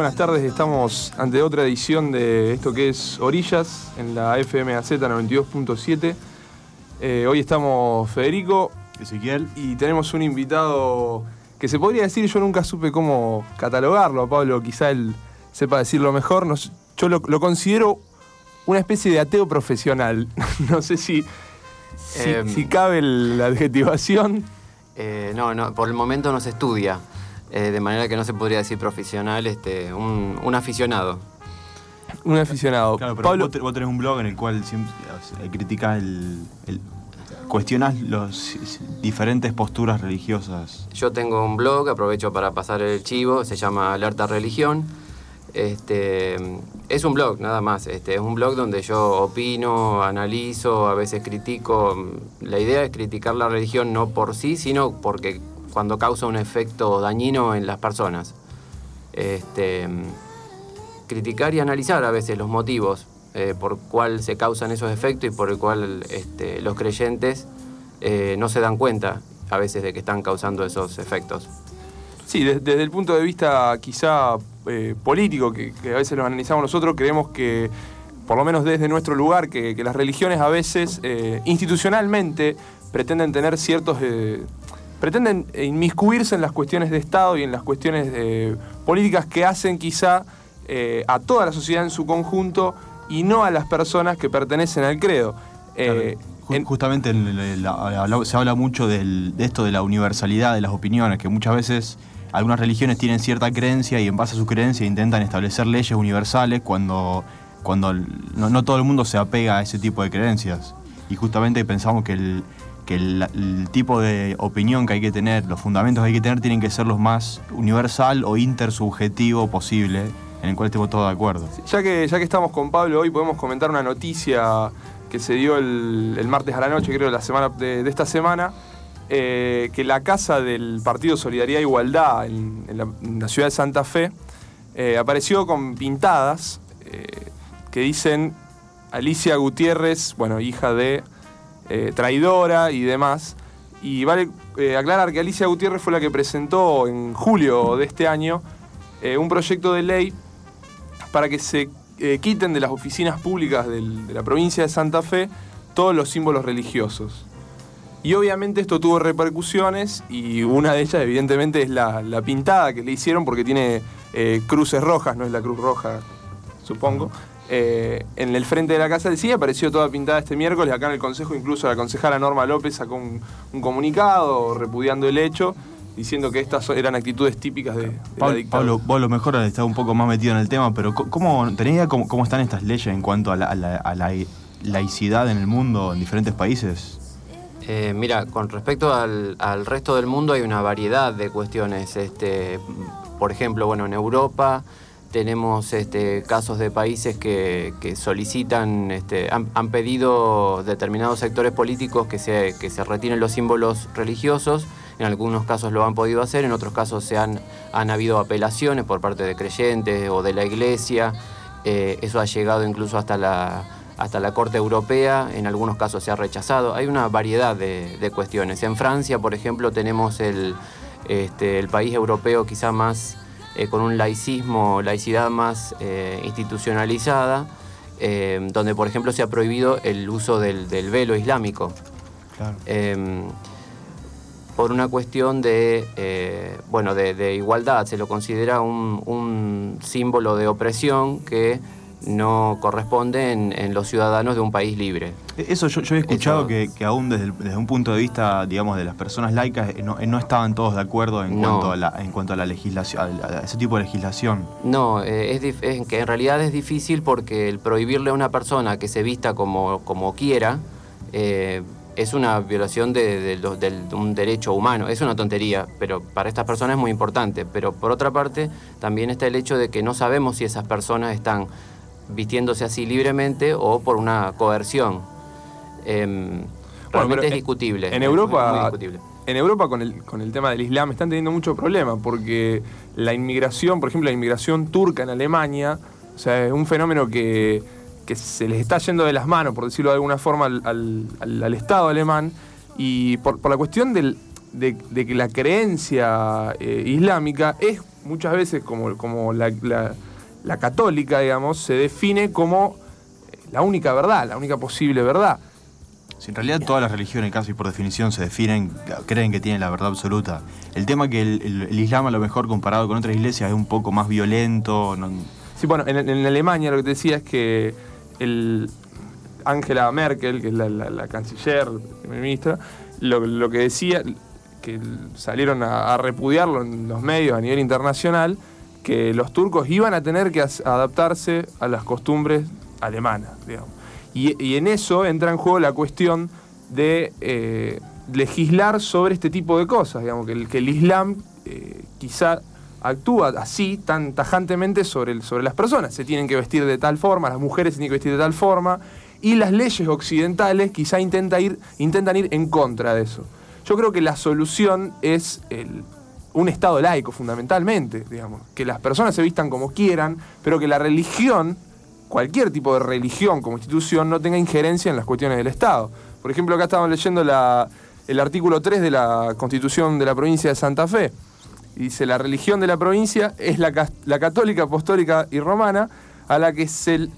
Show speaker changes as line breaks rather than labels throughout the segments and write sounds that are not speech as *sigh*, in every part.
Buenas tardes, estamos ante otra edición de esto que es Orillas en la FMAZ 92.7. Eh, hoy estamos Federico,
Ezequiel
y tenemos un invitado que se podría decir, yo nunca supe cómo catalogarlo, Pablo quizá él sepa decirlo mejor, yo lo, considero una especie de ateo profesional, *laughs* no sé si, si, em. cabe la adjetivación.
Eh, no, no, por el momento no se estudia. Eh, de manera que no se podría decir profesional, este, un, aficionado.
Un aficionado.
Claro, pero Pablo... vos, tenés un blog en el cual siempre criticás el, el cuestionás las diferentes posturas religiosas.
Yo tengo un blog, aprovecho para pasar el chivo, se llama Alerta Religión. Este, es un blog, nada más. Este, es un blog donde yo opino, analizo, a veces critico. La idea es criticar la religión no por sí, sino porque cuando causa un efecto dañino en las personas. Este, criticar y analizar a veces los motivos eh, por cuál se causan esos efectos y por el cual este, los creyentes eh, no se dan cuenta a veces de que están causando esos efectos.
Sí, desde, el punto de vista quizá eh, político, que, a veces lo analizamos nosotros, creemos que, por lo menos desde nuestro lugar, que, que las religiones a veces institucionalmente pretenden tener ciertos pretenden inmiscuirse en las cuestiones de Estado y en las cuestiones políticas que hacen quizá eh, a toda la sociedad en su conjunto y no a las personas que pertenecen al credo.
Eh, justamente se habla mucho de esto de la universalidad de las opiniones, que muchas veces algunas religiones tienen cierta creencia y en base a su creencia intentan establecer leyes universales cuando, cuando no todo el mundo se apega a ese tipo de creencias. Y justamente pensamos que el, que el, tipo de opinión que hay que tener, los fundamentos que hay que tener, tienen que ser los más universal o intersubjetivo posible, en el cual estemos todos de acuerdo.
Ya que, ya que estamos con Pablo, hoy podemos comentar una noticia que se dio el, martes a la noche, creo, la semana, de, esta semana, eh, que la casa del Partido Solidaridad e Igualdad en, la, ciudad de Santa Fe eh, apareció con pintadas eh, que dicen Alicia Gutiérrez, bueno, hija de eh, traidora y demás. Y vale eh, aclarar que Alicia Gutiérrez fue la que presentó en julio de este año eh, un proyecto de ley para que se quiten de las oficinas públicas de la provincia de Santa Fe todos los símbolos religiosos. Y obviamente esto tuvo repercusiones y una de ellas evidentemente es la, pintada que le hicieron porque tiene cruces rojas, no es la cruz roja, supongo. Eh, en el frente de la Casa del CIE apareció toda pintada este miércoles. Acá en el Consejo, incluso la concejala Norma López sacó un, comunicado repudiando el hecho, diciendo que estas eran actitudes típicas de,
la dictadura. Pablo, vos lo mejor estado un poco más metido en el tema, pero ¿cómo, ¿tenés idea cómo, están estas leyes en cuanto a la, laicidad en el mundo en diferentes países?
Eh, mira, con respecto al, resto del mundo hay una variedad de cuestiones. Este, por ejemplo, bueno, en Europa tenemos este, casos de países que, solicitan, este, han, pedido determinados sectores políticos que se, que retiren los símbolos religiosos. En algunos casos lo han podido hacer, en otros casos se han, habido apelaciones por parte de creyentes o de la iglesia. Eh, eso ha llegado incluso hasta la, Corte Europea, en algunos casos se ha rechazado. Hay una variedad de, cuestiones. En Francia, por ejemplo, tenemos el, este, el país europeo quizá más eh, con un laicismo, laicidad más eh, institucionalizada, eh, donde por ejemplo se ha prohibido el uso del, velo islámico. por una cuestión de, bueno, de, igualdad, se lo considera un símbolo de opresión que no corresponde en, los ciudadanos de un país libre.
Eso yo, he escuchado que, aún desde, un punto de vista, digamos, de las personas laicas, eh, no, estaban todos de acuerdo en, cuanto, a la, en cuanto a la legislación, a ese tipo de legislación.
No, eh, es, que en realidad es difícil porque el prohibirle a una persona que se vista como, como quiera, eh, es una violación de, un derecho humano. Es una tontería, pero para estas personas es muy importante. Pero por otra parte, también está el hecho de que no sabemos si esas personas están vistiéndose así libremente o por una coerción. Em, realmente es discutible.
En Europa, en Europa con el, con el tema del Islam están teniendo mucho problema porque la inmigración, por ejemplo, la inmigración turca en Alemania, o sea, es un fenómeno que, se les está yendo de las manos, por decirlo de alguna forma, al, Estado alemán y por, la cuestión de, que la creencia eh, islámica es muchas veces como, como la, la católica, digamos, se define como la única verdad, la única posible verdad.
Si en realidad todas las religiones, casi por definición, se definen, creen que tienen la verdad absoluta. El tema que el, Islam, a lo mejor comparado con otras iglesias, es un poco más violento.
Sí, bueno, en, Alemania lo que te decía es que el Angela Merkel, que es la, canciller, ministra, lo, que decía, que salieron a, a repudiarlo en los medios a nivel internacional, que los turcos iban a tener que adaptarse a las costumbres alemanas, digamos. Y, en eso entra en juego la cuestión de eh, legislar sobre este tipo de cosas, digamos, que el, el Islam eh, quizá actúa así, tan tajantemente sobre, sobre las personas. Se tienen que vestir de tal forma, las mujeres tienen que vestir de tal forma, y las leyes occidentales quizá intenta ir, intentan ir en contra de eso. Yo creo que la solución es un Estado laico, fundamentalmente, digamos, que las personas se vistan como quieran, pero que la religión cualquier tipo de religión como institución no tenga injerencia en las cuestiones del Estado. Por ejemplo, acá estamos leyendo el artículo 3 de la Constitución de la provincia de Santa Fe. dice, la religión de la provincia es la, católica, apostólica y romana, a la, que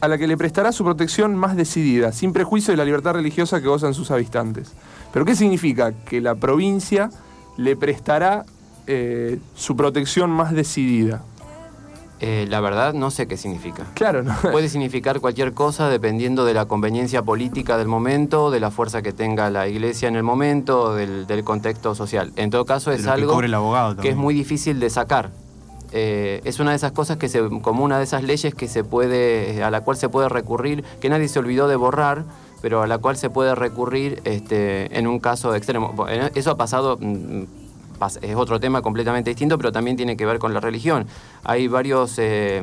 a la que le prestará su protección más decidida, sin prejuicio de la libertad religiosa que gozan sus habitantes. ¿Pero qué significa? Que la provincia le prestará eh, su protección más decidida.
Eh, la verdad no sé qué significa.
Claro, no. *laughs*
Puede significar cualquier cosa dependiendo de la conveniencia política del momento, de la fuerza que tenga la iglesia en el momento, del, contexto social. En todo caso es algo que, es muy difícil de sacar. Eh, es una de esas cosas que se, como una de esas leyes que se puede, a la cual se puede recurrir, que nadie se olvidó de borrar, pero a la cual se puede recurrir este, en un caso extremo. Eso ha pasado mm, es otro tema completamente distinto, pero también tiene que ver con la religión. Hay varios eh,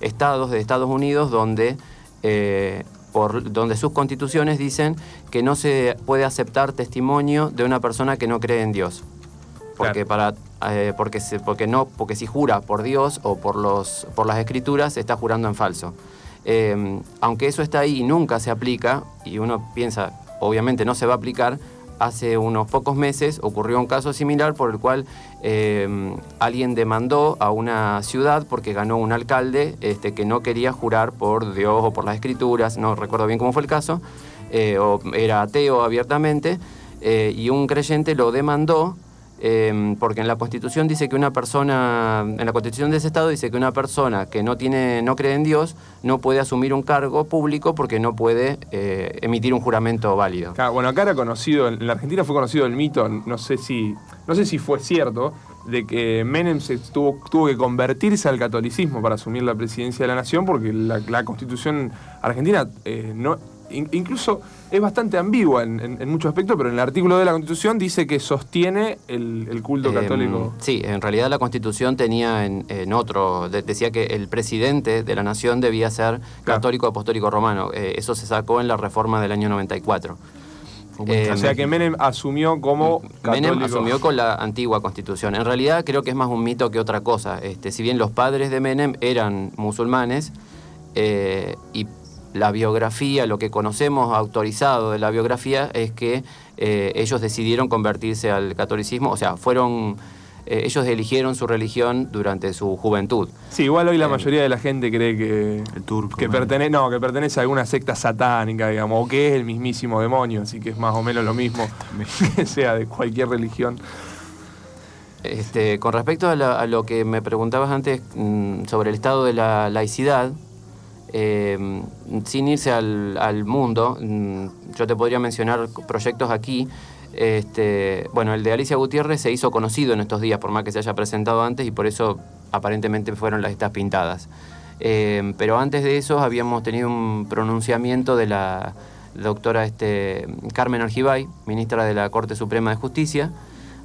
estados de Estados Unidos donde, eh, por, donde sus constituciones dicen que no se puede aceptar testimonio de una persona que no cree en Dios. Porque, para, eh, porque, porque, no, porque si jura por Dios o por, los, por las escrituras, está jurando en falso. aunque eso está ahí y nunca se aplica, y uno piensa, obviamente no se va a aplicar, hace unos pocos meses ocurrió un caso similar por el cual em, alguien demandó a una ciudad porque ganó un alcalde este, que no quería jurar por Dios o por las escrituras, no recuerdo bien cómo fue el caso, eh, o era ateo abiertamente, eh, y un creyente lo demandó Em, porque en la Constitución dice que una persona, en la Constitución de ese Estado dice que una persona que no tiene, no cree en Dios, no puede asumir un cargo público porque no puede eh, emitir un juramento válido.
bueno, acá era conocido, en la Argentina fue conocido el mito, no sé si, no sé si fue cierto, de que Menem se tuvo, tuvo que convertirse al catolicismo para asumir la presidencia de la nación, porque la, Constitución argentina eh, no incluso es bastante ambigua en, muchos aspectos, pero en el artículo de la Constitución dice que sostiene el, culto em, católico.
Sí, en realidad la Constitución tenía en, otro, decía que el presidente de la nación debía ser católico apostólico romano. Eh, eso se sacó en la reforma del año 94.
o sea em, que Menem asumió como católico.
Menem asumió con la antigua constitución. En realidad creo que es más un mito que otra cosa. Este, si bien los padres de Menem eran musulmanes eh, y la biografía, lo que conocemos autorizado de la biografía es que eh, ellos decidieron convertirse al catolicismo, o sea, fueron eh, ellos eligieron su religión durante su juventud.
Sí, igual hoy la eh, mayoría de la gente cree que
el turco,
que pertenece, no, que pertenece a alguna secta satánica, digamos, o que es el mismísimo demonio, así que es más o menos lo mismo *laughs* *laughs* que sea de cualquier religión.
Este, con respecto a, lo que me preguntabas antes mm, sobre el estado de la laicidad, Em, sin irse al, mundo, mm, yo te podría mencionar proyectos aquí. Este, bueno, el de Alicia Gutiérrez se hizo conocido en estos días, por más que se haya presentado antes, y por eso aparentemente fueron las estas pintadas. Em, pero antes de eso habíamos tenido un pronunciamiento de la doctora este, Carmen Argibay, ministra de la Corte Suprema de Justicia,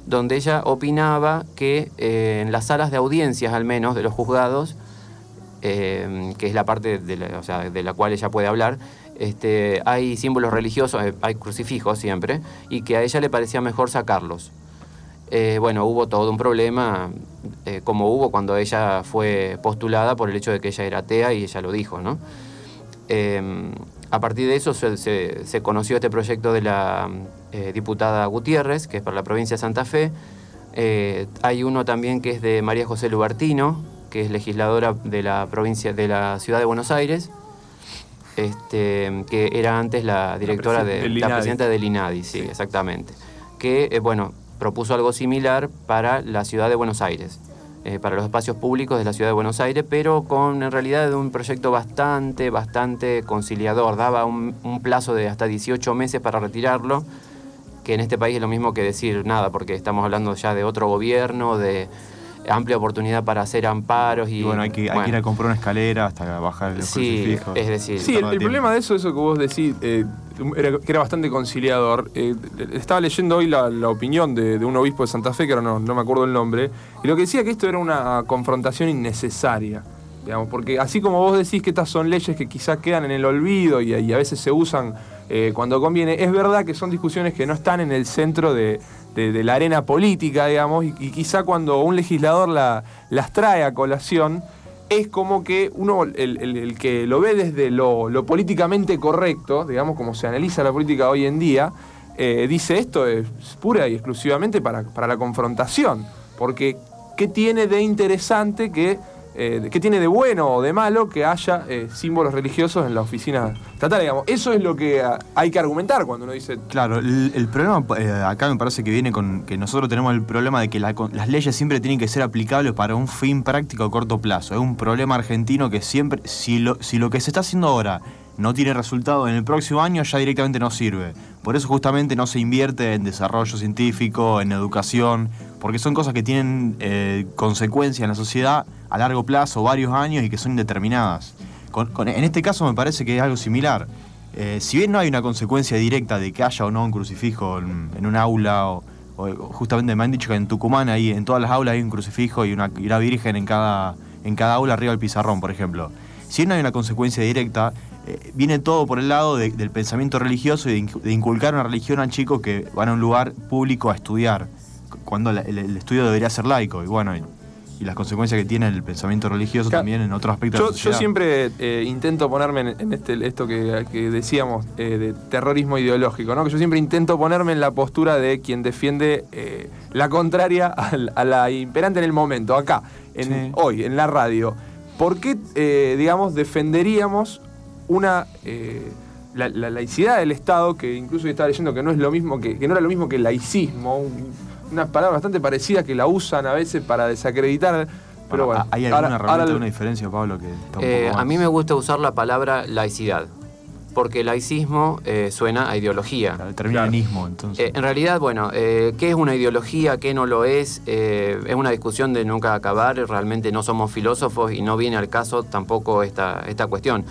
donde ella opinaba que eh, en las salas de audiencias, al menos, de los juzgados, Em, que es la parte de la, cual ella puede hablar, este, hay símbolos religiosos, eh, hay crucifijos siempre, y que a ella le parecía mejor sacarlos. Eh, bueno, hubo todo un problema, eh, como hubo cuando ella fue postulada por el hecho de que ella era atea y ella lo dijo, ¿no? Em, a partir de eso se, conoció este proyecto de la diputada Gutiérrez, que es para la provincia de Santa Fe, hay uno también que es de María José Lubertino, que es legisladora de la provincia de la ciudad de Buenos Aires, este, que era antes la directora de la presidenta del INADI, sí, exactamente. Que eh, bueno, propuso algo similar para la ciudad de Buenos Aires. Eh, para los espacios públicos de la ciudad de Buenos Aires, pero con en realidad un proyecto bastante, bastante conciliador. Daba un, un, plazo de hasta 18 meses para retirarlo, que en este país es lo mismo que decir nada, porque estamos hablando ya de otro gobierno, de amplia oportunidad para hacer amparos y,
bueno, hay que, hay que, ir a comprar una escalera hasta bajar el
sí, es decir,
sí, el, problema de eso, eso que vos decís, eh, era, que era bastante conciliador. Eh, estaba leyendo hoy la, opinión de, un obispo de Santa Fe, que ahora no, no me acuerdo el nombre, y lo que decía que esto era una confrontación innecesaria. Digamos, porque así como vos decís que estas son leyes que quizás quedan en el olvido y, a veces se usan eh, cuando conviene, es verdad que son discusiones que no están en el centro de, de, la arena política, digamos, y, quizá cuando un legislador la, las trae a colación, es como que uno, el, que lo ve desde lo, políticamente correcto, digamos, como se analiza la política hoy en día, eh, dice esto es pura y exclusivamente para, para la confrontación, porque ¿qué tiene de interesante que eh, qué tiene de bueno o de malo que haya eh, símbolos religiosos en la oficina estatal, digamos. Eso es lo que ah, hay que argumentar cuando uno dice...
Claro, el, problema eh, acá me parece que viene con que nosotros tenemos el problema de que las leyes siempre tienen que ser aplicables para un fin práctico a corto plazo. Es un problema argentino que siempre, si lo, si lo que se está haciendo ahora no tiene resultado en el próximo año, ya directamente no sirve. Por eso justamente no se invierte en desarrollo científico, en educación, porque son cosas que tienen eh, consecuencias en la sociedad a largo plazo, varios años y que son indeterminadas. en este caso me parece que es algo similar. Eh, si bien no hay una consecuencia directa de que haya o no un crucifijo en, un aula, o, justamente me han dicho que en Tucumán ahí, en todas las aulas hay un crucifijo y una, virgen en cada, en cada aula arriba del pizarrón, por ejemplo. Si bien no hay una consecuencia directa, eh, viene todo por el lado del pensamiento religioso y de, inculcar una religión a chicos que van a un lugar público a estudiar, cuando el, estudio debería ser laico. Y bueno, y, las consecuencias que tiene el pensamiento religioso también en otros aspectos
yo, Yo siempre eh, intento ponerme en, este, esto que, decíamos eh, de terrorismo ideológico, ¿no? que yo siempre intento ponerme en la postura de quien defiende la contraria a, la imperante en el momento, acá, en, hoy, en la radio. ¿Por qué, digamos, defenderíamos una eh, la, laicidad del Estado, que incluso yo estaba leyendo que no es lo mismo que, no era lo mismo que el laicismo, una palabra bastante parecida que la usan a veces para desacreditar. Pero bueno,
¿Hay alguna realmente una diferencia, Pablo? Que
eh, a mí me gusta usar la palabra laicidad porque laicismo eh, suena a ideología.
determinismo, entonces.
en realidad, bueno, ¿qué es una ideología? ¿Qué no lo es? es una discusión de nunca acabar. Realmente no somos filósofos y no viene al caso tampoco esta, esta cuestión.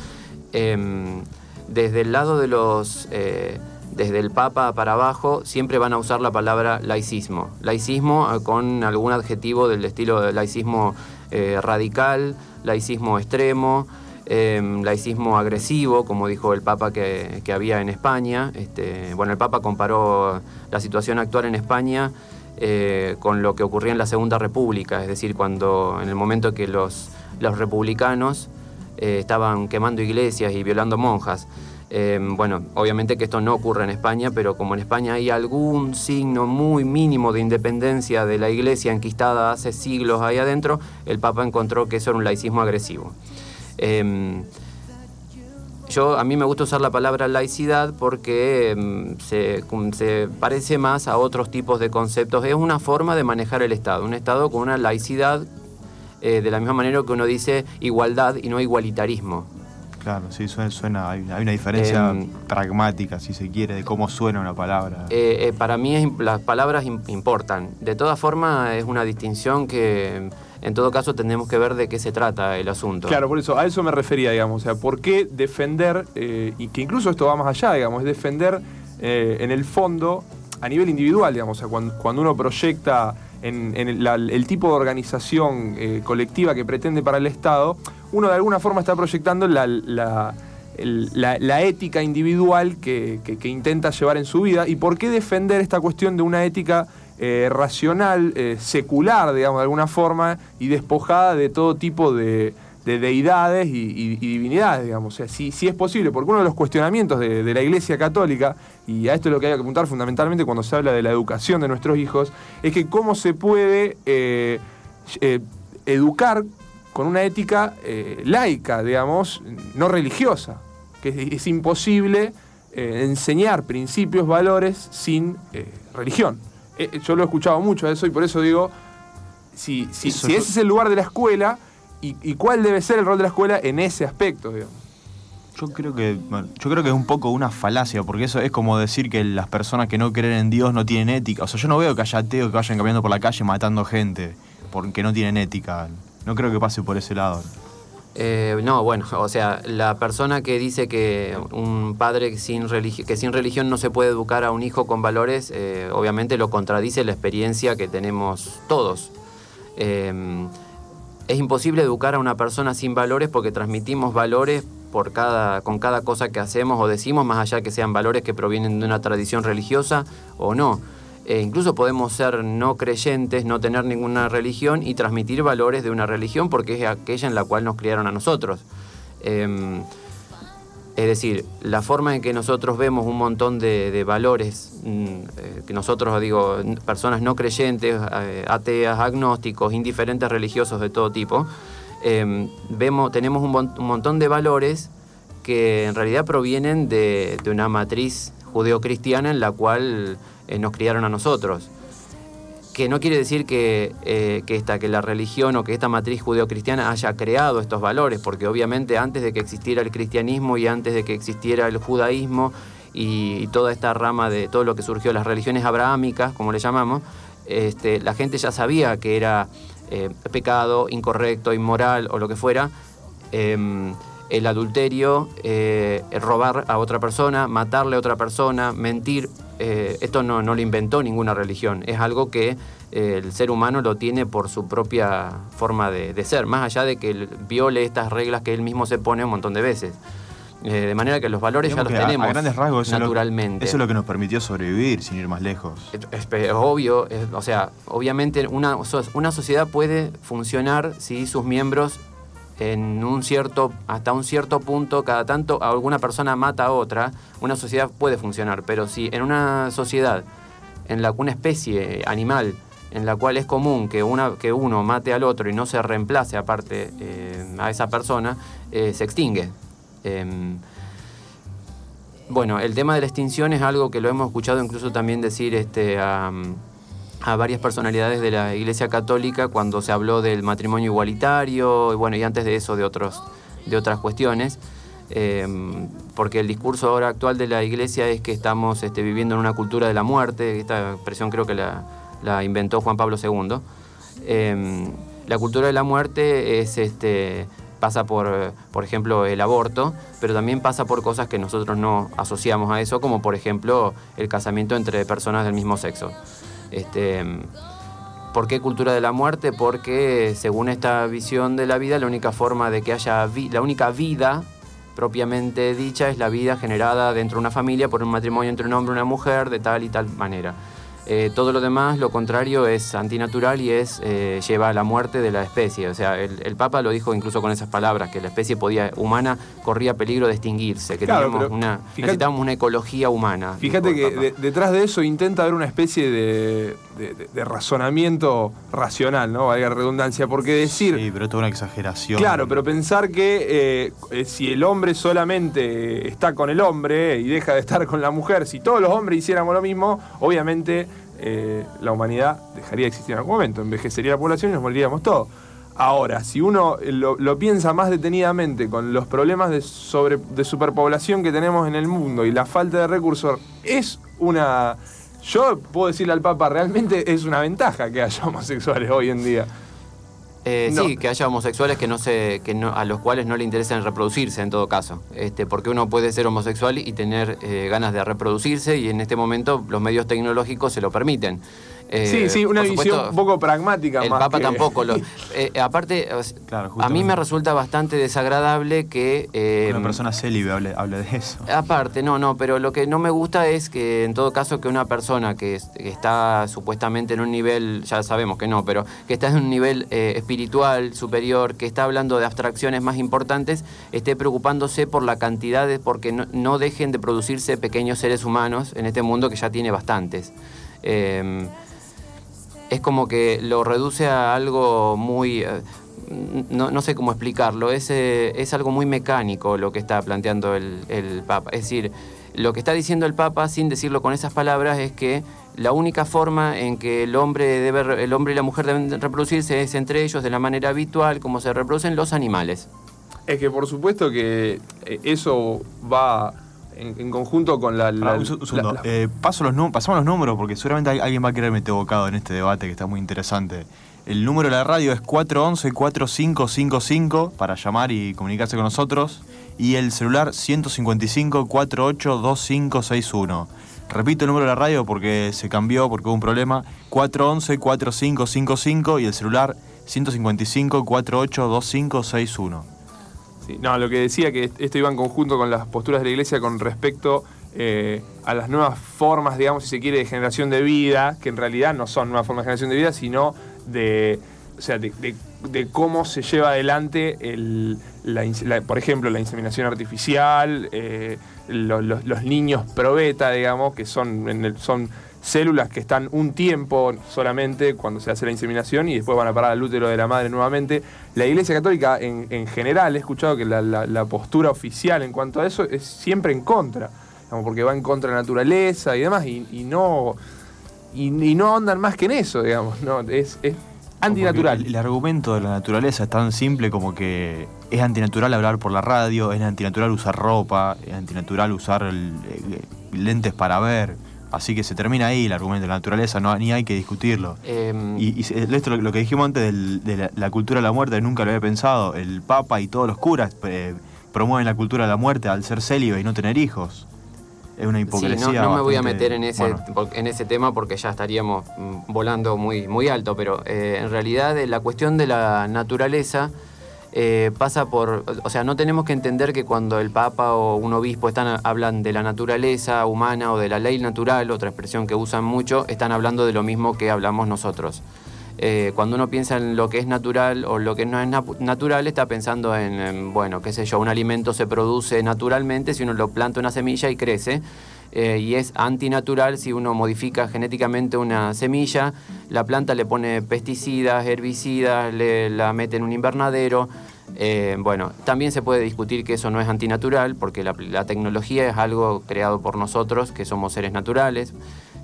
Em, desde el lado de los, eh, desde el Papa para abajo, siempre van a usar la palabra laicismo. Laicismo eh, con algún adjetivo del estilo de laicismo eh, radical, laicismo extremo, em, laicismo agresivo, como dijo el Papa que, había en España. Este, bueno, el Papa comparó la situación actual en España con lo que ocurría en la Segunda República, es decir, cuando en el momento que los, republicanos eh, estaban quemando iglesias y violando monjas. Eh, bueno, obviamente que esto no ocurre en España, pero como en España hay algún signo muy mínimo de independencia de la iglesia enquistada hace siglos ahí adentro, el Papa encontró que eso era un laicismo agresivo. Em, yo, a mí me gusta usar la palabra laicidad porque em, se, se, parece más a otros tipos de conceptos. Es una forma de manejar el Estado, un Estado con una laicidad eh, de la misma manera que uno dice igualdad y no igualitarismo.
Claro, sí, suena, hay, una diferencia em, pragmática, si se quiere, de cómo suena una palabra.
Eh, eh, para mí las palabras importan. De todas formas, es una distinción que en todo caso tenemos que ver de qué se trata el asunto.
Claro, por eso, a eso me refería, digamos. O sea, ¿por qué defender, y que incluso esto va más allá, digamos, es defender en el fondo a nivel individual, digamos, o sea, cuando uno proyecta en, el tipo de organización eh, colectiva que pretende para el Estado, uno de alguna forma está proyectando la, ética individual que, intenta llevar en su vida. ¿Y por qué defender esta cuestión de una ética eh, racional, eh, secular, digamos, de alguna forma, y despojada de todo tipo de, deidades y, divinidades, digamos. O sea, si, es posible, porque uno de los cuestionamientos de, la Iglesia Católica, y a esto es lo que hay que apuntar fundamentalmente cuando se habla de la educación de nuestros hijos, es que cómo se puede eh, eh, educar con una ética eh, laica, digamos, no religiosa, que es, imposible enseñar principios, valores sin religión. yo lo he escuchado mucho a eso y por eso digo, si, si, ese es el lugar de la escuela, y, cuál debe ser el rol de la escuela en ese aspecto, digamos.
Yo creo que yo creo que es un poco una falacia, porque eso es como decir que las personas que no creen en Dios no tienen ética. O sea, yo no veo que haya ateos que vayan caminando por la calle matando gente porque no tienen ética. No creo que pase por ese lado.
Eh, no, bueno, o sea, la persona que dice que un padre sin que sin religión no se puede educar a un hijo con valores, eh, obviamente lo contradice la experiencia que tenemos todos. Eh, es imposible educar a una persona sin valores porque transmitimos valores por cada, con cada cosa que hacemos o decimos, más allá que sean valores que provienen de una tradición religiosa o no. E incluso podemos ser no creyentes, no tener ninguna religión y transmitir valores de una religión porque es aquella en la cual nos criaron a nosotros. Em, es decir, la forma en que nosotros vemos un montón de, valores, mm, eh, que nosotros, digo, personas no creyentes, eh, ateas, agnósticos, indiferentes religiosos de todo tipo, em, vemos, tenemos un, montón de valores que en realidad provienen de, de una matriz judeocristiana en la cual eh, nos criaron a nosotros. Que no quiere decir que, eh, que, esta, que la religión o que esta matriz judeocristiana haya creado estos valores, porque obviamente antes de que existiera el cristianismo y antes de que existiera el judaísmo y, toda esta rama de todo lo que surgió, las religiones abrahámicas, como le llamamos, este, la gente ya sabía que era eh, pecado, incorrecto, inmoral o lo que fuera. Em, el adulterio, eh, robar a otra persona, matarle a otra persona, mentir, eh, esto no, lo inventó ninguna religión, es algo que el ser humano lo tiene por su propia forma de, ser, más allá de que él viole estas reglas que él mismo se pone un montón de veces. De manera que los valores ya los tenemos
grandes rasgos, naturalmente. Eso es, lo, que nos permitió sobrevivir sin ir más lejos.
Es, obvio, o sea, obviamente una, una sociedad puede funcionar si sus miembros en un cierto, hasta un cierto punto, cada tanto alguna persona mata a otra, una sociedad puede funcionar. Pero si en una sociedad, en la una especie animal, en la cual es común que, una, que uno mate al otro y no se reemplace aparte eh, a esa persona, eh, se extingue. Em, bueno, el tema de la extinción es algo que lo hemos escuchado incluso también decir este, a varias personalidades de la Iglesia Católica cuando se habló del matrimonio igualitario y bueno y antes de eso de otros de otras cuestiones. Em, porque el discurso ahora actual de la Iglesia es que estamos este, viviendo en una cultura de la muerte esta expresión creo que la, inventó Juan Pablo II em, la cultura de la muerte es este pasa por, por ejemplo, el aborto, pero también pasa por cosas que nosotros no asociamos a eso, como por ejemplo el casamiento entre personas del mismo sexo. Este, ¿Por qué cultura de la muerte? Porque según esta visión de la vida, la única forma de que haya la única vida propiamente dicha es la vida generada dentro de una familia por un matrimonio entre un hombre y una mujer de tal y tal manera. Eh, todo lo demás, lo contrario, es antinatural y es eh, lleva a la muerte de la especie. O sea, el, Papa lo dijo incluso con esas palabras, que la especie podía, humana corría peligro de extinguirse, que una, necesitábamos una ecología humana.
Fíjate que detrás de eso intenta haber una especie de, razonamiento racional, ¿no? Valga redundancia, porque decir...
Sí, pero es toda una exageración.
Claro, pero pensar que eh, si el hombre solamente está con el hombre y deja de estar con la mujer, si todos los hombres hiciéramos lo mismo, obviamente eh, la humanidad dejaría de existir en algún momento, envejecería la población y nos moriríamos todos. Ahora, si uno lo, piensa más detenidamente con los problemas de, sobre, de superpoblación que tenemos en el mundo y la falta de recursos, es una... Yo puedo decirle al Papa, realmente es una ventaja que haya homosexuales hoy en día.
Eh, sí, que haya homosexuales que no se, que no, a los cuales no le interesa reproducirse en todo caso. Este, porque uno puede ser homosexual y tener eh, ganas de reproducirse y en este momento los medios tecnológicos se lo permiten. Eh,
sí, sí, una visión
supuesto,
un poco pragmática.
El
más
Papa
que-
tampoco lo. *laughs* eh, aparte,
Claro,
a mí me resulta bastante desagradable que. eh,
Una persona célibe hable, hable de eso.
Aparte, no, no, pero lo que no me gusta es que en todo caso que una persona que, es- que está supuestamente en un nivel, ya sabemos que no, pero que está en un nivel eh, espiritual superior, que está hablando de abstracciones más importantes, esté preocupándose por la cantidad de, porque no, no dejen de producirse pequeños seres humanos en este mundo que ya tiene bastantes. Es como que lo reduce a algo muy... eh, no, no sé cómo explicarlo, es, eh, es algo muy mecánico lo que está planteando el, el Papa. Es decir, lo que está diciendo el Papa, sin decirlo con esas palabras, es que la única forma en que el hombre, debe, el hombre y la mujer deben reproducirse es entre ellos de la manera habitual, como se reproducen los animales.
Es que por supuesto que eso va en, en conjunto con la... la-
Pará, un, se- un segundo.
la- la-
Eh, paso los pasamos los números porque seguramente alguien va a querer meter bocado en este debate que está muy interesante. El número de la radio es 411-4555 para llamar y comunicarse con nosotros. Y el celular 155-482561. Repito el número de la radio porque se cambió, porque hubo un problema. 411-4555 y el celular 155-482561.
No, lo que decía que esto iba en conjunto con las posturas de la iglesia con respecto eh, a las nuevas formas, digamos, si se quiere, de generación de vida, que en realidad no son nuevas formas de generación de vida, sino de, o sea, de, de- cómo se lleva adelante, el, la por ejemplo, la inseminación artificial, eh, lo- los, los niños probeta, digamos, que son, en el- son células que están un tiempo solamente cuando se hace la inseminación y después van a parar al útero de la madre nuevamente. La Iglesia Católica en, en general, he escuchado que la, la- postura oficial en cuanto a eso es siempre en contra, porque va en contra de la naturaleza y demás, y, no y, no ahondan más que en eso, digamos, no, es, antinatural.
El, argumento de la naturaleza es tan simple como que es antinatural hablar por la radio, es antinatural usar ropa, es antinatural usar eh, lentes para ver. Así que se termina ahí el argumento de la naturaleza, no, ni hay que discutirlo.
Eh,
Y, y esto lo, lo que dijimos antes del- de la, la cultura de la muerte, nunca lo había pensado. El Papa y todos los curas eh, promueven la cultura de la muerte al ser célibe y no tener hijos. Es una
Sí,
hipocresía.
no, me voy a meter en ese,
bueno,
en ese tema porque ya estaríamos mm, volando muy, muy alto, pero eh, en realidad eh, la cuestión de la naturaleza eh, pasa por, o sea, no tenemos que entender que cuando el Papa o un obispo están, hablan de la naturaleza humana o de la ley natural, otra expresión que usan mucho, están hablando de lo mismo que hablamos nosotros. Eh, cuando uno piensa en lo que es natural o lo que no es natu- natural, está pensando en, en, bueno, qué sé yo, un alimento se produce naturalmente si uno lo planta una semilla y crece, eh, y es antinatural si uno modifica genéticamente una semilla, la planta le pone pesticidas, herbicidas, le, la mete en un invernadero. Eh, bueno, también se puede discutir que eso no es antinatural, porque la, la tecnología es algo creado por nosotros, que somos seres naturales.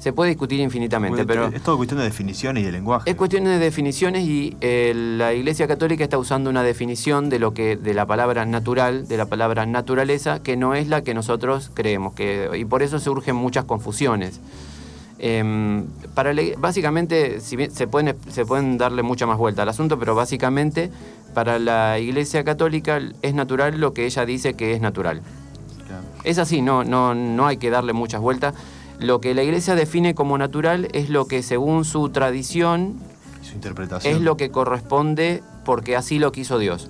Se puede discutir infinitamente, pero...
Es todo cuestión de definición y de lenguaje.
Es cuestión de definiciones y eh, la Iglesia Católica está usando una definición de lo que de la palabra natural, de la palabra naturaleza, que no es la que nosotros creemos, que, y por eso surgen muchas confusiones. Em, para básicamente, si bien se pueden, se pueden darle mucha más vuelta al asunto, pero básicamente para la Iglesia Católica es natural lo que ella dice que es natural.
Claro.
Es así, no, no, no hay que darle muchas vueltas. Lo que la iglesia define como natural es lo que según su tradición
Su interpretación.
es lo que corresponde porque así lo quiso Dios.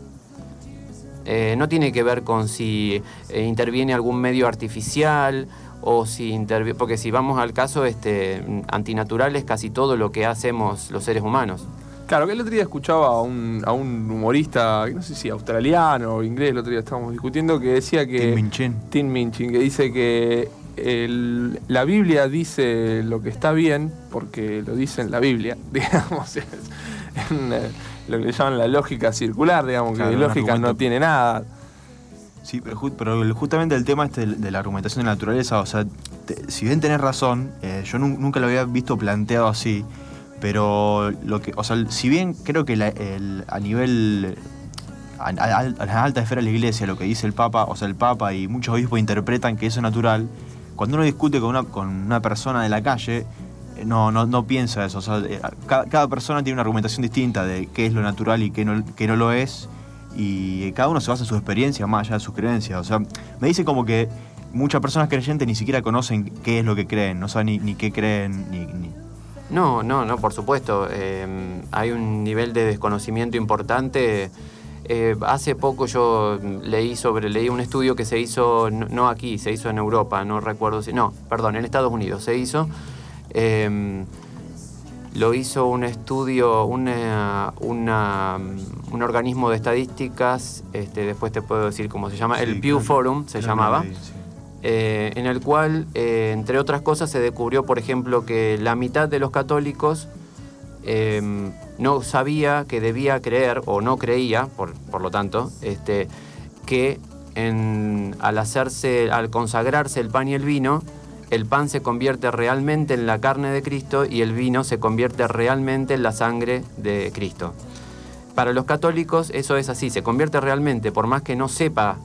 Eh, no tiene que ver con si eh, interviene algún medio artificial o si interviene, porque si vamos al caso este, antinatural es casi todo lo que hacemos los seres humanos.
Claro, que el otro día escuchaba a un, a un humorista, no sé si australiano o inglés, el otro día estábamos discutiendo, que decía que...
Tim Minchin.
Tim Minchin, que dice que el- la Biblia dice lo que está bien porque lo dice en la Biblia, *laughs* digamos. Es, es una- lo que le llaman la lógica circular, digamos,
Claro,
que
un
lógica
argumento.
no tiene nada.
Sí, pero, justamente el tema este de, de la argumentación de la naturaleza, o sea, te- si bien tenés razón, eh, yo nun- nunca lo había visto planteado así, pero lo que, o sea, si bien creo que la- el- a nivel a la alta esfera de la iglesia, lo que dice el Papa, o sea, el Papa y muchos obispos interpretan que eso es natural, cuando uno discute con una, con una persona de la calle, eh, no, no, no piensa eso. O sea, eh, cada, persona tiene una argumentación distinta de qué es lo natural y qué no, qué no lo es. Y cada uno se basa en su experiencia más allá de sus creencias. O sea, me dice como que muchas personas creyentes ni siquiera conocen qué es lo que creen, no saben ni, qué creen, ni,
No, no, no, por supuesto. Hay un nivel de desconocimiento importante. Eh, hace poco yo leí sobre, leí un estudio que se hizo, no, aquí, se hizo en Europa, no recuerdo si, no, perdón, en Estados Unidos se hizo. Em, lo hizo un estudio, una, un organismo de estadísticas, este, después te puedo decir cómo se llama, el Pew Forum se llamaba. Eh, en el cual, eh, entre otras cosas, se descubrió, por ejemplo, que la mitad de los católicos em, no sabía que debía creer, o no creía, por, lo tanto, este, que al hacerse, al consagrarse el pan y el vino, el pan se convierte realmente en la carne de Cristo y el vino se convierte realmente en la sangre de Cristo. Para los católicos eso es así, se convierte realmente, por más que no sepa,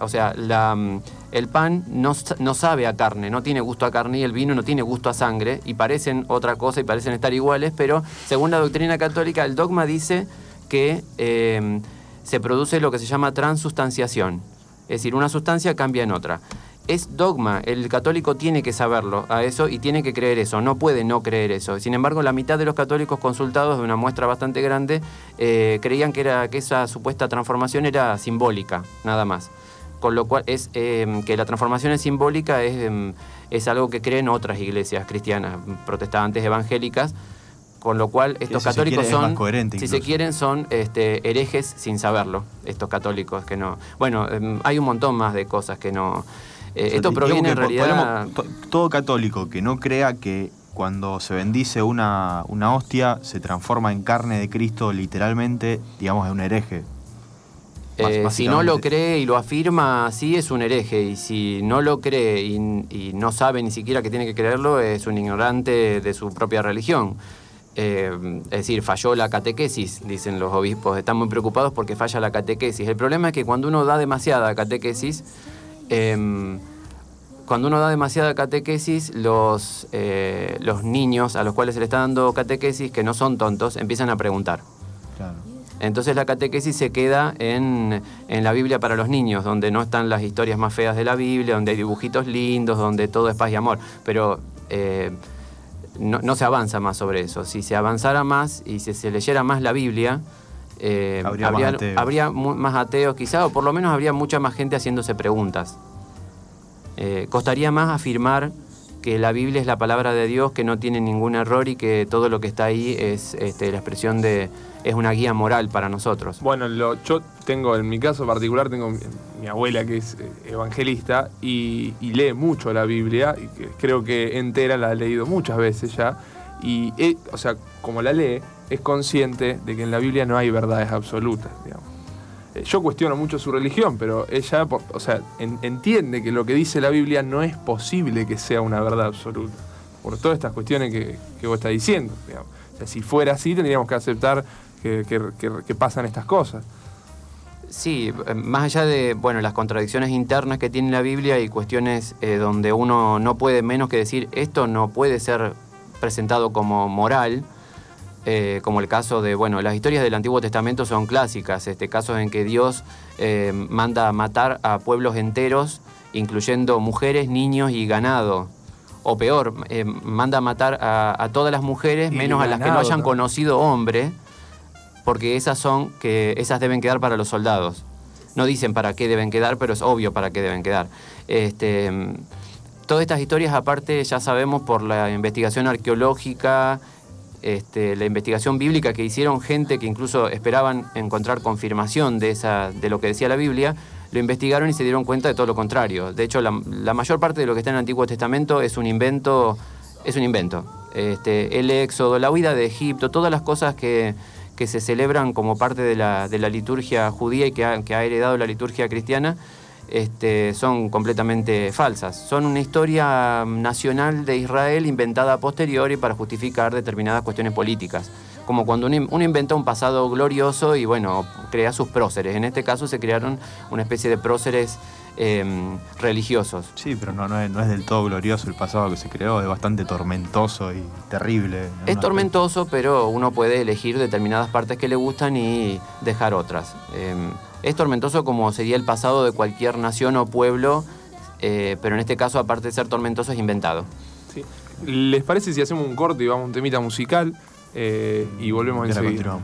o sea, mm, el pan no, sabe a carne, no tiene gusto a carne y el vino no tiene gusto a sangre y parecen otra cosa y parecen estar iguales, pero según la doctrina católica el dogma dice que em, se produce lo que se llama transustanciación, es decir, una sustancia cambia en otra. Es dogma, el católico tiene que saberlo a eso y tiene que creer eso, no puede no creer eso. Sin embargo, la mitad de los católicos consultados, de una muestra bastante grande, eh, creían que, era, que esa supuesta transformación era simbólica, nada más con lo cual es em, que la transformación es simbólica es, em, es algo que creen otras iglesias cristianas, protestantes, evangélicas, con lo cual estos católicos son, si se quieren, son este, herejes sin saberlo, estos católicos que no... Bueno, em, hay un montón más de cosas que no... Eh, esto proviene en realidad...
todo católico que no crea que cuando se bendice una, una hostia se transforma en carne de Cristo literalmente, digamos, es un hereje.
Eh, si no lo cree y lo afirma así es un hereje y si no lo cree y, no sabe ni siquiera que tiene que creerlo es un ignorante de su propia religión. Eh, es decir, falló la catequesis, dicen los obispos, están muy preocupados porque falla la catequesis. El problema es que cuando uno da demasiada catequesis, em, cuando uno da demasiada catequesis, los, eh, los niños a los cuales se le está dando catequesis, que no son tontos, empiezan a preguntar. Claro. Entonces la catequesis se queda en, la Biblia para los niños, donde no están las historias más feas de la Biblia, donde hay dibujitos lindos, donde todo es paz y amor. Pero eh, no, se avanza más sobre eso. Si se avanzara más y si se leyera más la Biblia, eh, habría, más ateos. quizá, o por lo menos habría mucha más gente haciéndose preguntas. Eh, costaría más afirmar que la Biblia es la palabra de Dios, que no tiene ningún error y que todo lo que está ahí es este, la expresión de, es una guía moral para nosotros.
Bueno, yo tengo, en mi caso particular, tengo mi, abuela que es eh, evangelista y, lee mucho la Biblia, y creo que entera la ha leído muchas veces ya, y, eh, o sea, como la lee, es consciente de que en la Biblia no hay verdades absolutas, digamos. Eh, yo cuestiono mucho su religión, pero ella, o sea, entiende que lo que dice la Biblia no es posible que sea una verdad absoluta, por todas estas cuestiones que, vos estás diciendo. O sea, si fuera así, tendríamos que aceptar que, pasan estas cosas.
Sí, eh, más allá de bueno, las contradicciones internas que tiene la Biblia y cuestiones eh, donde uno no puede menos que decir esto no puede ser presentado como moral, eh, como el caso de, bueno, las historias del Antiguo Testamento son clásicas, este, casos en que Dios manda a matar a pueblos enteros, incluyendo mujeres, niños y ganado. O peor, manda a matar a, todas las mujeres, menos a las que no hayan conocido hombre porque esas son que esas deben quedar para los soldados. No dicen para qué deben quedar, pero es obvio para qué deben quedar. Este, todas estas historias, aparte, ya sabemos por la investigación arqueológica, este, la investigación bíblica que hicieron gente que incluso esperaban encontrar confirmación de, esa, de lo que decía la Biblia, lo investigaron y se dieron cuenta de todo lo contrario. De hecho, la, mayor parte de lo que está en el Antiguo Testamento es un invento, es un invento. Este, el éxodo, la huida de Egipto, todas las cosas que que se celebran como parte de la, de la liturgia judía y que ha, que ha, heredado la liturgia cristiana, este, son completamente falsas. Son una historia nacional de Israel inventada a posteriori para justificar determinadas cuestiones políticas. Como cuando uno inventa un pasado glorioso y bueno, crea sus próceres. En este caso se crearon una especie de próceres eh, religiosos.
Sí, pero no, es, del todo glorioso el pasado que se creó, es bastante tormentoso y terrible.
Es tormentoso, pero uno puede elegir determinadas partes que le gustan y dejar otras. Em, es tormentoso como sería el pasado de cualquier nación o pueblo, eh, pero en este caso, aparte de ser tormentoso, es inventado.
¿Les parece si hacemos un corte y vamos a un temita musical eh, y volvemos enseguida?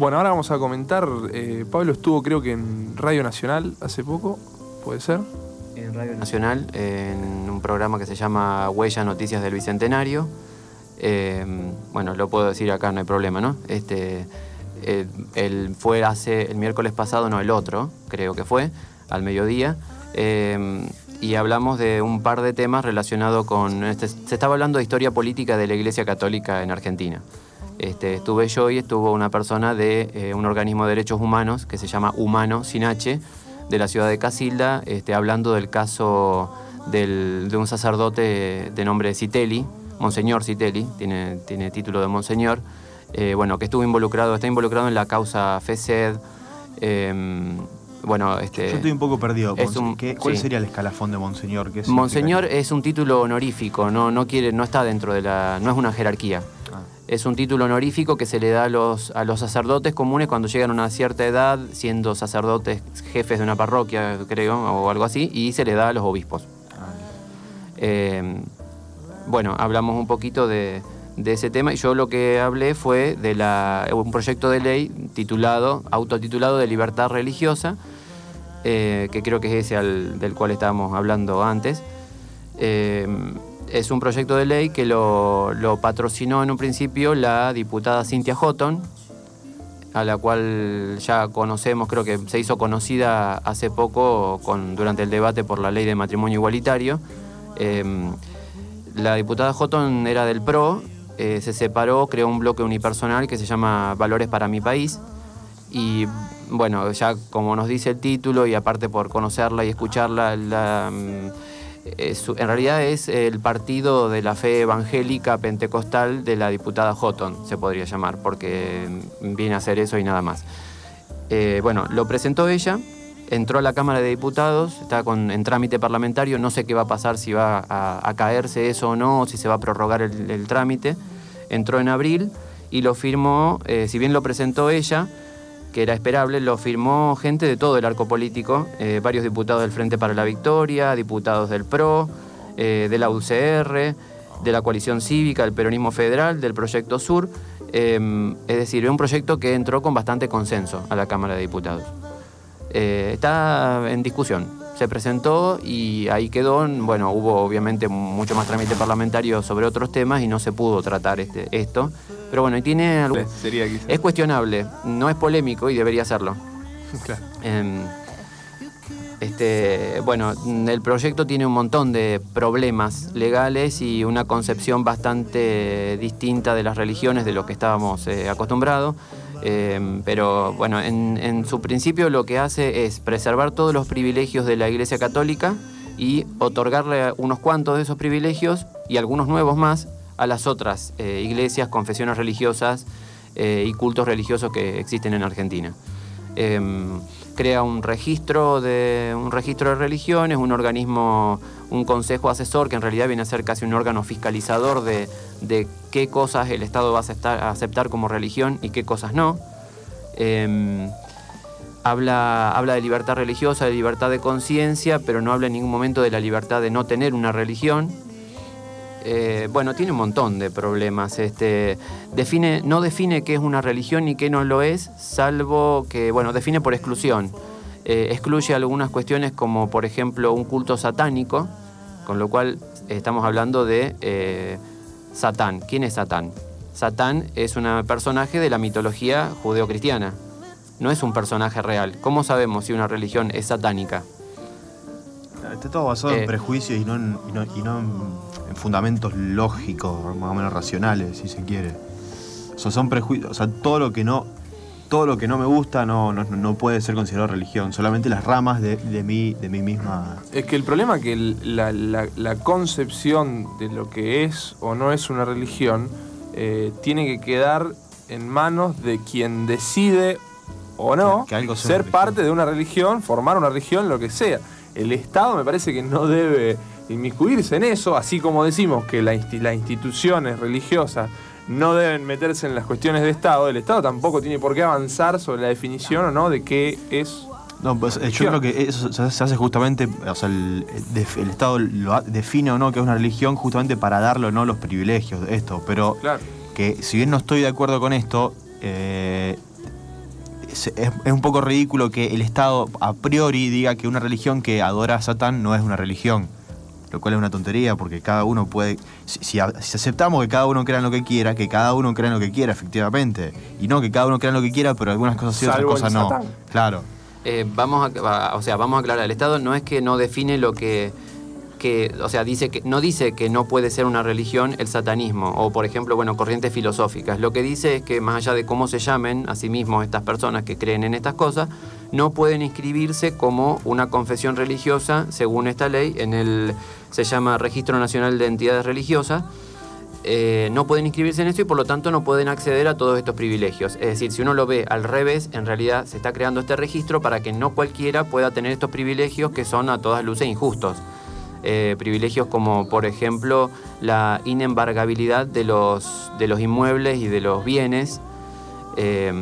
Bueno, ahora vamos a comentar. Eh, Pablo estuvo, creo que en Radio Nacional hace poco, ¿puede ser?
En Radio Nacional, en un programa que se llama Huellas Noticias del Bicentenario. Eh, bueno, lo puedo decir acá, no hay problema, ¿no? Este, eh, él fue hace el miércoles pasado, no el otro, creo que fue, al mediodía. Y hablamos de un par de temas relacionados con. Este, se estaba hablando de historia política de la Iglesia Católica en Argentina. Este, estuve yo y estuvo una persona de eh, un organismo de derechos humanos que se llama Humano Sin H, de la ciudad de Casilda, este, hablando del caso de un sacerdote de nombre Citelli, Monseñor Citelli, tiene, tiene título de Monseñor, eh, bueno, que estuvo involucrado, está involucrado en la causa FESED. Em, bueno, este,
Yo estoy un poco perdido.
Es
¿Cuál sería el escalafón de Monseñor?
Monseñor es un título honorífico, no, no, quiere, no está dentro de la. no es una jerarquía. Es un título honorífico que se le da a los, a los sacerdotes comunes cuando llegan a una cierta edad, siendo sacerdotes jefes de una parroquia, creo, o algo así, y se le da a los obispos. Eh, bueno, hablamos un poquito de, de ese tema y yo lo que hablé fue de la, un proyecto de ley titulado, autotitulado de libertad religiosa, eh, que creo que es ese del cual estábamos hablando antes. Eh, es un proyecto de ley que lo, patrocinó en un principio la diputada Cynthia Houghton, a la cual ya conocemos, creo que se hizo conocida hace poco con, durante el debate por la ley de matrimonio igualitario. Eh, la diputada Houghton era del PRO, eh, se separó, creó un bloque unipersonal que se llama Valores para mi país. Y bueno, ya como nos dice el título y aparte por conocerla y escucharla, la, eh, en realidad es el partido de la fe evangélica pentecostal de la diputada Houghton, se podría llamar, porque viene a hacer eso y nada más. Eh, bueno, lo presentó ella, entró a la Cámara de Diputados, está en trámite parlamentario, no sé qué va a pasar, si va a, caerse eso o no, o si se va a prorrogar el, el trámite. Entró en abril y lo firmó, eh, si bien lo presentó ella, que era esperable, lo firmó gente de todo el arco político, eh, varios diputados del Frente para la Victoria, diputados del PRO, eh, de la UCR, de la coalición cívica, del peronismo federal, del Proyecto Sur. eh, es decir, un proyecto que entró con bastante consenso a la Cámara de Diputados. Eh, está en discusión. Se presentó y ahí quedó. Bueno, hubo obviamente mucho más trámite parlamentario sobre otros temas y no se pudo tratar este, esto. Pero bueno, y tiene algo-
Sería quizás.
es cuestionable, no es polémico y debería serlo. *laughs*
Claro.
Em, este, bueno, el proyecto tiene un montón de problemas legales y una concepción bastante distinta de las religiones de lo que estábamos eh, acostumbrados. Em, pero bueno, en, en su principio lo que hace es preservar todos los privilegios de la Iglesia Católica y otorgarle unos cuantos de esos privilegios y algunos nuevos más a las otras eh, iglesias, confesiones religiosas eh, y cultos religiosos que existen en Argentina. Em, crea un registro de un registro de religiones, un organismo, un consejo asesor que en realidad viene a ser casi un órgano fiscalizador de, qué cosas el Estado va a aceptar, a aceptar como religión y qué cosas no. Em, habla, habla de libertad religiosa, de libertad de conciencia, pero no habla en ningún momento de la libertad de no tener una religión. Eh, bueno, tiene un montón de problemas. Este, define, no define qué es una religión y qué no lo es, salvo que, bueno, define por exclusión. Eh, excluye algunas cuestiones como, por ejemplo, un culto satánico, con lo cual estamos hablando de eh, Satán. ¿Quién es Satán? Satán es un personaje de la mitología judeocristiana. No es un personaje real. ¿Cómo sabemos si una religión es satánica?
Está todo basado en prejuicios y no en, y no- y no en- en fundamentos lógicos, más o menos racionales, si se quiere. O sea, son prejuicios. O sea, todo lo que no. Todo lo que no me gusta no, no, no puede ser considerado religión. Solamente las ramas de, de mí, de mí misma.
Es que el problema es que la, la- la concepción de lo que es o no es una religión eh, tiene que quedar en manos de quien decide o no
Que-
ser parte de una religión, formar una religión, lo que sea. El Estado me parece que no debe inmiscuirse en eso, así como decimos que la insti- las instituciones religiosas no deben meterse en las cuestiones de Estado, el Estado tampoco tiene por qué avanzar sobre la definición o no de qué es
No, pues eh, yo creo que eso se hace justamente, o sea, el, el Estado lo define o no que es una religión justamente para darle o no los privilegios de esto. Pero
Claro.
que si bien no estoy de acuerdo con esto, eh, es, es- es un poco ridículo que el Estado a priori diga que una religión que adora a Satán no es una religión. Lo cual es una tontería porque cada uno puede. Si, si a- si aceptamos que cada uno crea en lo que quiera, que cada uno crea en lo que quiera, efectivamente. Y no que cada uno crea en lo que quiera, pero algunas cosas sí, otras cosas no.
Satán.
Claro.
Eh, vamos a, o sea, vamos a aclarar, el Estado no es que no define lo que, que, o sea, dice que no dice que no puede ser una religión el satanismo o, por ejemplo, bueno, corrientes filosóficas. Lo que dice es que más allá de cómo se llamen a sí mismos estas personas que creen en estas cosas, no pueden inscribirse como una confesión religiosa según esta ley en el se llama Registro Nacional de Entidades Religiosas, eh, no pueden inscribirse en esto y por lo tanto no pueden acceder a todos estos privilegios. Es decir, si uno lo ve al revés, en realidad se está creando este registro para que no cualquiera pueda tener estos privilegios que son a todas luces injustos. Eh, privilegios como, por ejemplo, la inembargabilidad de los, de los inmuebles y de los bienes. Eh,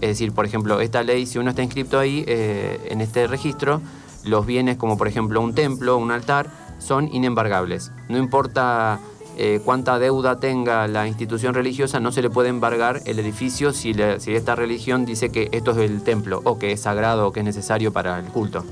es decir, por ejemplo, esta ley, si uno está inscrito ahí, en este registro, los bienes como por ejemplo un templo, un altar, son inembargables. No importa eh, cuánta deuda tenga la institución religiosa, no se le puede embargar el edificio si, le- si esta religión dice que esto es el templo, o que es sagrado, o que es necesario para el culto.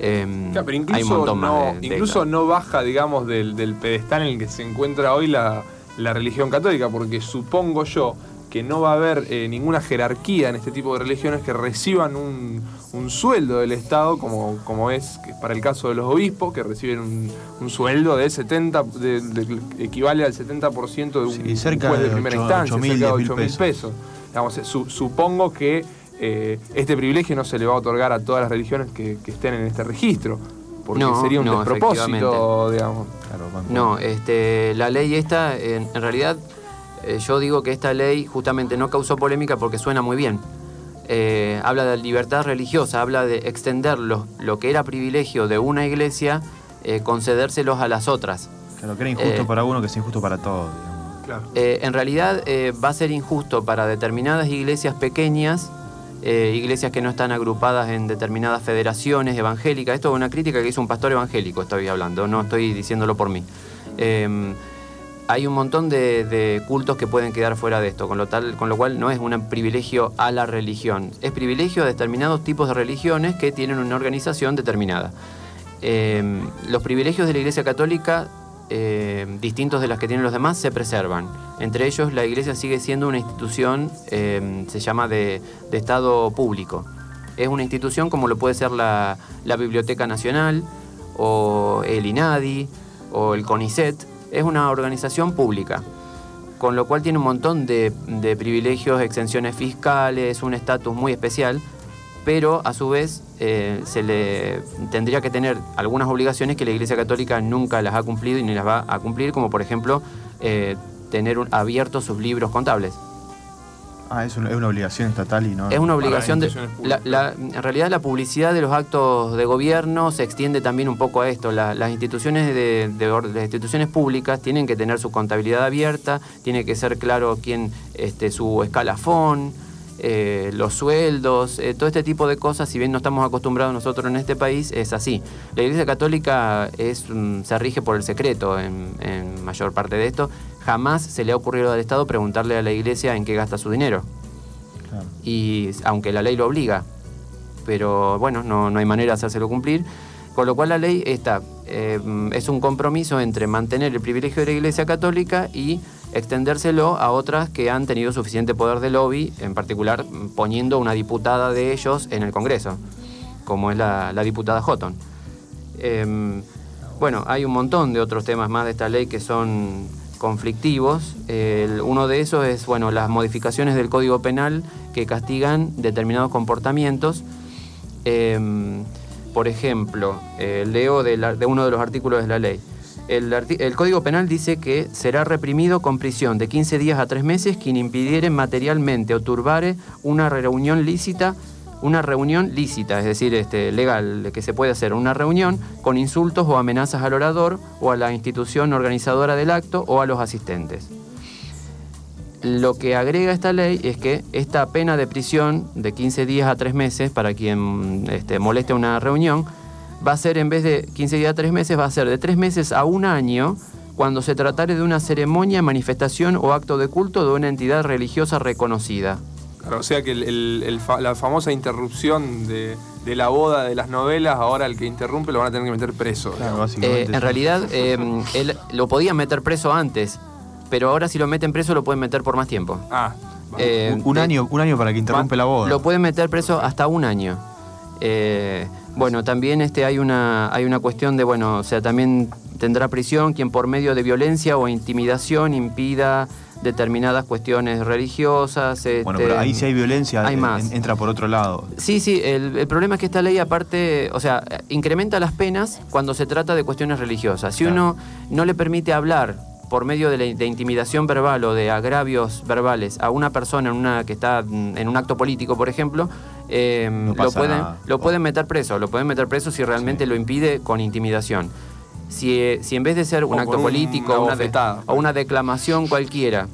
Em,
Claro, pero
hay un
incluso,
montón más
no,
de
incluso no baja, digamos, del, del pedestal en el que se encuentra hoy la, la religión católica, porque supongo yo que no va a haber eh, ninguna jerarquía en este tipo de religiones que reciban un, un sueldo del Estado, como, como es para el caso de los obispos, que reciben un, un sueldo de 70, de- de- equivale al 70% de un
Sí, cerca
juez de
de
primera instancia, cerca de
diez mil
8 mil
pesos.
pesos. Digamos, eh, su- supongo que eh, este privilegio no se le va a otorgar a todas las religiones que, que estén en este registro, porque
No,
sería un
no,
despropósito, digamos.
Claro.
No, este, la ley esta, en, en realidad, eh, yo digo que esta ley justamente no causó polémica porque suena muy bien. Eh, habla de libertad religiosa, habla de extender lo, lo que era privilegio de una iglesia, eh, concedérselos a las otras.
Claro, que era injusto
Eh,
para uno, que es injusto para todos. digamos.
Claro.
Eh, en realidad eh, va a ser injusto para determinadas iglesias pequeñas, eh, iglesias que no están agrupadas en determinadas federaciones evangélicas. Esto es una crítica que hizo un pastor evangélico, estoy hablando, no estoy diciéndolo por mí. Hay un montón de, cultos que pueden quedar fuera de esto, con lo, cual no es un privilegio a la religión, es privilegio a determinados tipos de religiones que tienen una organización determinada. Eh, los privilegios de la Iglesia Católica, eh, distintos de las que tienen los demás, se preservan. Entre ellos, la Iglesia sigue siendo una institución, eh, se llama de, Estado público. Es una institución como lo puede ser la Biblioteca Nacional, o el INADI, o el CONICET. Es una organización pública con lo cual tiene un montón de, privilegios, exenciones fiscales, un estatus muy especial, pero a su vez eh, se le tendría que tener algunas obligaciones que la Iglesia Católica nunca las ha cumplido y ni las va a cumplir, como por ejemplo eh, tener abiertos sus libros contables.
Ah, es una, es una obligación estatal y no.
Es una obligación de... la- en realidad la publicidad de los actos de gobierno se extiende también un poco a esto. La- las, instituciones de, de las instituciones públicas tienen que tener su contabilidad abierta, tiene que ser claro quién, este, su escalafón, eh, los sueldos, eh, todo este tipo de cosas, si bien no estamos acostumbrados nosotros en este país, es así. La Iglesia Católica es, se rige por el secreto en, en mayor parte de esto. Jamás se le ha ocurrido al Estado preguntarle a la Iglesia en qué gasta su dinero
Claro.
y aunque la ley lo obliga, pero bueno, no, no hay manera de hacérselo cumplir. Con lo cual la ley está, eh, es un compromiso entre mantener el privilegio de la Iglesia Católica y extendérselo a otras que han tenido suficiente poder de lobby, en particular poniendo una diputada de ellos en el Congreso, como es la, diputada Houghton. Em, bueno, hay un montón de otros temas más de esta ley que son conflictivos. Uno de esos es bueno, las modificaciones del Código Penal que castigan determinados comportamientos. Em, por ejemplo, eh, leo de, la- de uno de los artículos de la ley. El, Código Penal dice que será reprimido con prisión de 15 días a 3 meses quien impidiere materialmente o turbare una reunión lícita, una reunión lícita, es decir, este, legal, que se puede hacer una reunión con insultos o amenazas al orador o a la institución organizadora del acto o a los asistentes. Lo que agrega esta ley es que esta pena de prisión de 15 días a 3 meses para quien este, moleste una reunión va a ser en vez de 15 días a 3 meses, va a ser de 3 meses a un año cuando se tratare de una ceremonia, manifestación o acto de culto de una entidad religiosa reconocida.
Claro, o sea que el- el- el fa- la famosa interrupción de, de la boda de las novelas, ahora el que interrumpe lo van a tener que meter preso.
Claro.
Eh, en realidad, eh, él lo podía meter preso antes, pero ahora si lo meten preso lo pueden meter por más tiempo.
Ah.
Eh,
un
eh,
año, un año para que interrumpe la boda.
Lo pueden meter preso hasta un año. Bueno, también este, hay, una, hay una cuestión de, bueno, o sea, también tendrá prisión quien por medio de violencia o intimidación impida determinadas cuestiones religiosas.
Bueno,
este,
pero ahí si hay violencia,
hay más.
entra por otro lado.
Sí, sí, el, el problema es que esta ley aparte, o sea, incrementa las penas cuando se trata de cuestiones religiosas. Si
Claro.
uno no le permite hablar por medio de, la- de intimidación verbal o de agravios verbales a una persona en una que está mm, en un acto político, por ejemplo, eh,
No
lo, pueden, lo pueden meter preso, lo pueden meter preso si realmente
Sí.
lo impide con intimidación. Si, eh, si en vez de ser un
O
acto
un-
político
una
una de-
bofetada.
o una declamación cualquiera,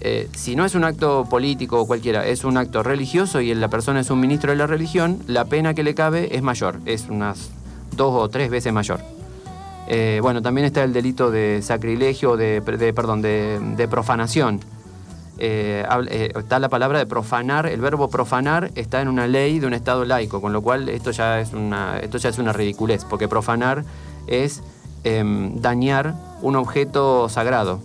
eh, si no es un acto político o cualquiera, es un acto religioso y la persona es un ministro de la religión, la pena que le cabe es mayor, es unas dos o tres veces mayor. Eh, bueno, también está el delito de sacrilegio, de, de- perdón, de, de profanación. Eh, eh, está la palabra de profanar, el verbo profanar está en una ley de un Estado laico, con lo cual esto ya es una, esto ya es una ridiculez, porque profanar es em, dañar un objeto sagrado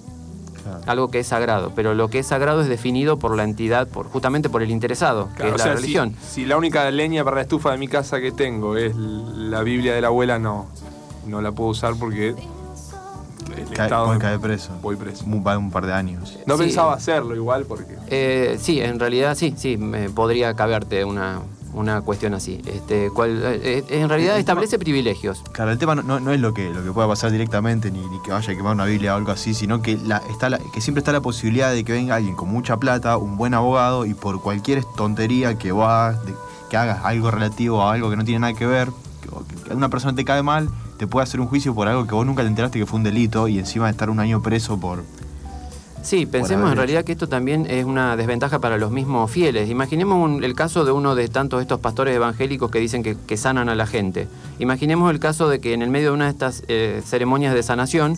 algo que es sagrado, pero lo que es sagrado es definido por la entidad, por, justamente por el interesado, que es
o
la
sea, si-
religión.
Si, la única leña para la estufa de mi casa que tengo es la Biblia de la abuela, no. No la puedo usar porque el
Cae,
Estado
puede caer preso.
voy preso.
Un, va un par de años.
No
Sí.
pensaba hacerlo igual porque.
Eh, sí, en realidad sí, sí, me podría caberte una, una cuestión así. Este, cual- eh, en realidad establece privilegios.
Claro, el tema no, no- es lo que, lo que pueda pasar directamente, ni, ni que vaya a quemar una Biblia o algo así, sino que, la, está la- que siempre está la posibilidad de que venga alguien con mucha plata, un buen abogado, y por cualquier tontería que de- que hagas algo relativo a algo que no tiene nada que ver, que, que una persona te cae mal, te puede hacer un juicio por algo que vos nunca te enteraste que fue un delito, y encima de estar un año preso por...
Sí, pensemos en realidad que esto también es una desventaja para los mismos fieles. Imaginemos un- el caso de uno de tantos estos pastores evangélicos que dicen que, que sanan a la gente. Imaginemos el caso de que en el medio de una de estas eh, ceremonias de sanación,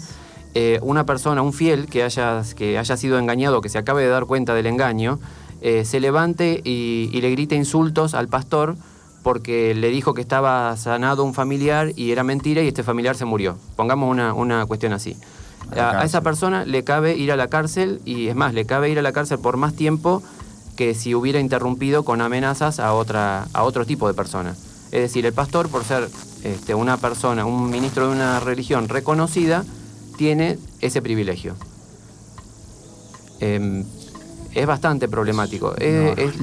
eh, una persona, un fiel que haya, que haya sido engañado, que se acabe de dar cuenta del engaño, eh, se levante y, y le grite insultos al pastor porque le dijo que estaba sanado un familiar y era mentira y este familiar se murió. Pongamos una, una cuestión así.
A
esa persona le cabe ir a la cárcel y es más, le cabe ir a la cárcel por más tiempo que si hubiera interrumpido con amenazas a, otra, a otro tipo de persona. Es decir, el pastor, por ser este, una persona, un ministro de una religión reconocida, tiene ese privilegio. Em, es bastante problemático. Es-.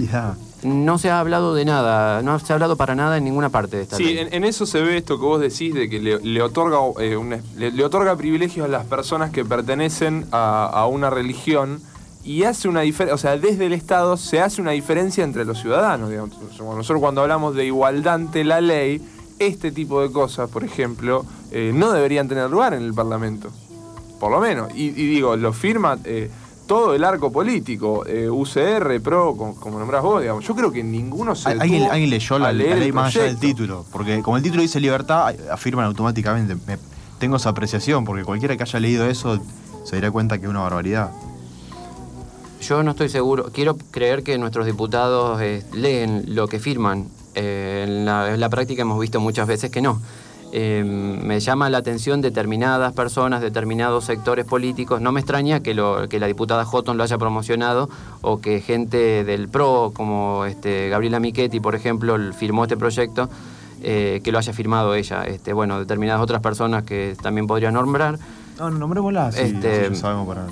No se ha hablado de nada, no se ha hablado para nada en ninguna parte de esta
Sí,
ley.
en, en eso se ve esto que vos decís de que le, le otorga, eh, una- le, le otorga privilegios a las personas que pertenecen a, a una religión y hace una diferencia, o sea, desde el Estado se hace una diferencia entre los ciudadanos. digamos. Nosotros cuando hablamos de igualdad ante la ley, este tipo de cosas, por ejemplo, eh, no deberían tener lugar en el Parlamento. Por lo menos. Y, y digo, lo firma eh, todo el arco político, eh, UCR, PRO, como, como nombrás vos, digamos. Yo creo que ninguno se
Al- ¿Alguien, alguien leyó la, ley más allá del título? Porque como el título dice libertad, afirman automáticamente. Me- tengo esa apreciación, porque cualquiera que haya leído eso se daría cuenta que es una barbaridad.
Yo no estoy seguro. Quiero creer que nuestros diputados eh, leen lo que firman. Eh, en, la, en la práctica hemos visto muchas veces que no. Eh, me llama la atención determinadas personas, determinados sectores políticos. No me extraña que, lo, que la diputada Houghton lo haya promocionado o que gente del PRO, como este, Gabriela Michetti, por ejemplo, firmó este proyecto, eh, que lo haya firmado ella. Este, bueno, determinadas otras personas que también podría nombrar.
No, no, nombrémosla. Sí,
Este-
lo sabemos para...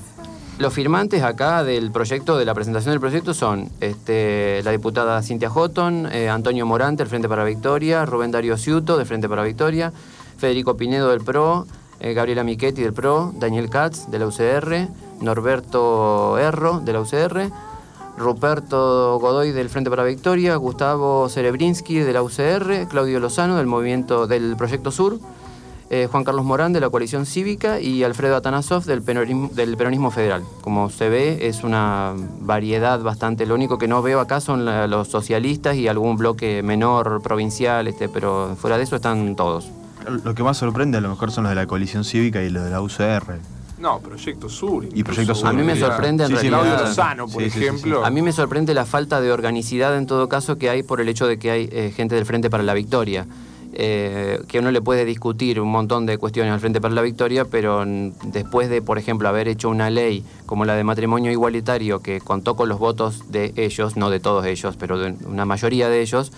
Los firmantes acá del proyecto, de la presentación del proyecto, son este, la diputada Cintia Houghton, eh, Antonio Morante, del Frente para Victoria, Rubén Darío Ciuto, del Frente para Victoria, Federico Pinedo, del PRO, eh, Gabriela Michetti, del PRO, Daniel Katz, de la UCR, Norberto Erro, de la UCR, Ruperto Godoy, del Frente para Victoria, Gustavo Cerebrinsky, de la UCR, Claudio Lozano, del Movimiento del Proyecto Sur, eh, Juan Carlos Morán de la coalición cívica y Alfredo Atanasov del peronismo, del peronismo federal. Como se ve, es una variedad bastante. Lo único que no veo acá son la- los socialistas y algún bloque menor provincial, este, pero fuera de eso están todos.
Lo que más sorprende a lo mejor son los de la coalición cívica y los de la UCR.
No, Proyecto Sur.
Y Proyecto Sur. A mí me
sorprende en
Sí,
realidad-
Claudio Lozano, por
Sí, sí, sí, sí.
ejemplo.
A mí me sorprende la falta de organicidad en todo caso que hay por el hecho de que hay eh, gente del Frente para la Victoria. Eh, que uno le puede discutir un montón de cuestiones al Frente para la Victoria, pero después de, por ejemplo, haber hecho una ley como la de matrimonio igualitario que contó con los votos de ellos, no de todos ellos, pero de una mayoría de ellos,